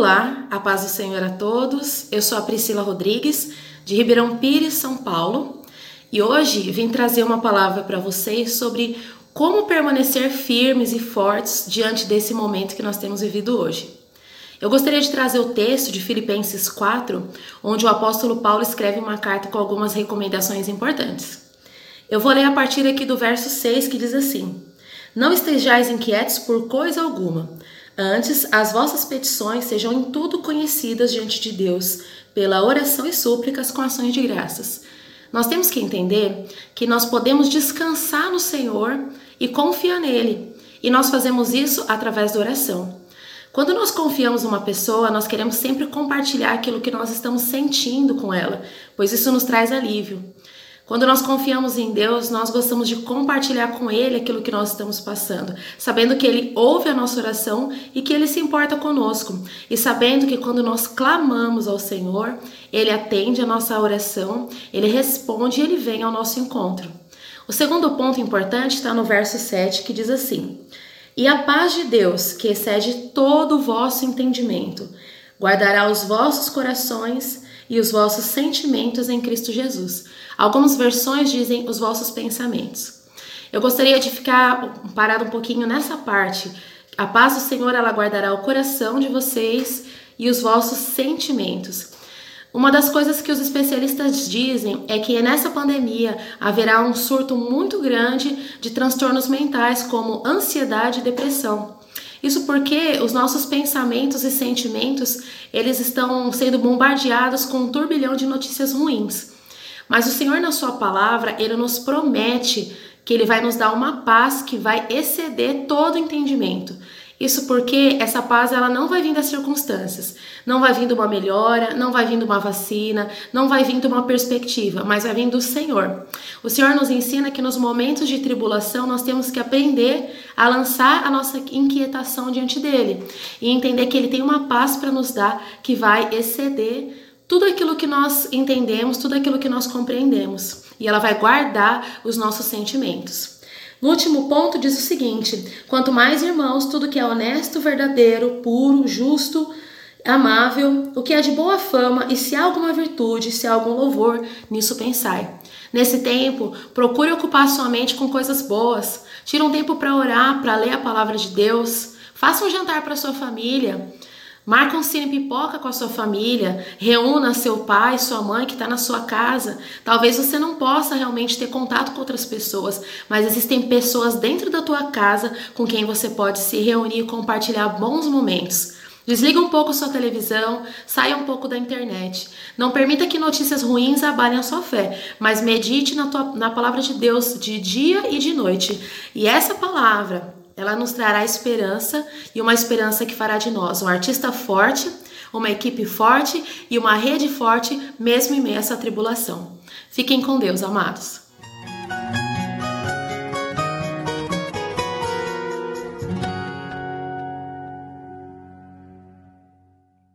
A paz do Senhor a todos. Eu sou a Priscila Rodrigues, de Ribeirão Pires, São Paulo, e hoje vim trazer uma palavra para vocês sobre como permanecer firmes e fortes diante desse momento que nós temos vivido hoje. Eu gostaria de trazer o texto de Filipenses 4, onde o apóstolo Paulo escreve uma carta com algumas recomendações importantes. Eu vou ler a partir aqui do verso 6 que diz assim: Não estejais inquietos por coisa alguma Antes, as vossas petições sejam em tudo conhecidas diante de Deus, pela oração e súplicas com ações de graças. Nós temos que entender que nós podemos descansar no Senhor e confiar nele, e nós fazemos isso através da oração. Quando nós confiamos uma pessoa, nós queremos sempre compartilhar aquilo que nós estamos sentindo com ela, pois isso nos traz alívio. Quando nós confiamos em Deus, nós gostamos de compartilhar com Ele aquilo que nós estamos passando, sabendo que Ele ouve a nossa oração e que Ele se importa conosco, e sabendo que quando nós clamamos ao Senhor, Ele atende a nossa oração, Ele responde e Ele vem ao nosso encontro. O segundo ponto importante está no verso 7 que diz assim: E a paz de Deus, que excede todo o vosso entendimento, guardará os vossos corações e os vossos sentimentos em Cristo Jesus. Algumas versões dizem os vossos pensamentos. Eu gostaria de ficar parado um pouquinho nessa parte. A paz do Senhor ela guardará o coração de vocês e os vossos sentimentos. Uma das coisas que os especialistas dizem é que nessa pandemia haverá um surto muito grande de transtornos mentais como ansiedade e depressão. Isso porque os nossos pensamentos e sentimentos, eles estão sendo bombardeados com um turbilhão de notícias ruins. Mas o Senhor na sua palavra, ele nos promete que ele vai nos dar uma paz que vai exceder todo entendimento. Isso porque essa paz ela não vai vir das circunstâncias, não vai vir de uma melhora, não vai vir de uma vacina, não vai vir de uma perspectiva, mas vai vir do Senhor. O Senhor nos ensina que nos momentos de tribulação nós temos que aprender a lançar a nossa inquietação diante dele e entender que ele tem uma paz para nos dar que vai exceder tudo aquilo que nós entendemos, tudo aquilo que nós compreendemos, e ela vai guardar os nossos sentimentos. No último ponto diz o seguinte: quanto mais irmãos, tudo que é honesto, verdadeiro, puro, justo, amável, o que é de boa fama, e se há alguma virtude, se há algum louvor, nisso pensai. Nesse tempo, procure ocupar sua mente com coisas boas. Tire um tempo para orar, para ler a palavra de Deus. Faça um jantar para sua família. Marca um cine pipoca com a sua família, reúna seu pai, sua mãe que está na sua casa. Talvez você não possa realmente ter contato com outras pessoas, mas existem pessoas dentro da tua casa com quem você pode se reunir e compartilhar bons momentos. Desliga um pouco sua televisão, saia um pouco da internet. Não permita que notícias ruins abalem a sua fé, mas medite na, tua, na palavra de Deus de dia e de noite. E essa palavra, ela nos trará esperança e uma esperança que fará de nós um artista forte, uma equipe forte e uma rede forte, mesmo em meio a essa tribulação. Fiquem com Deus, amados.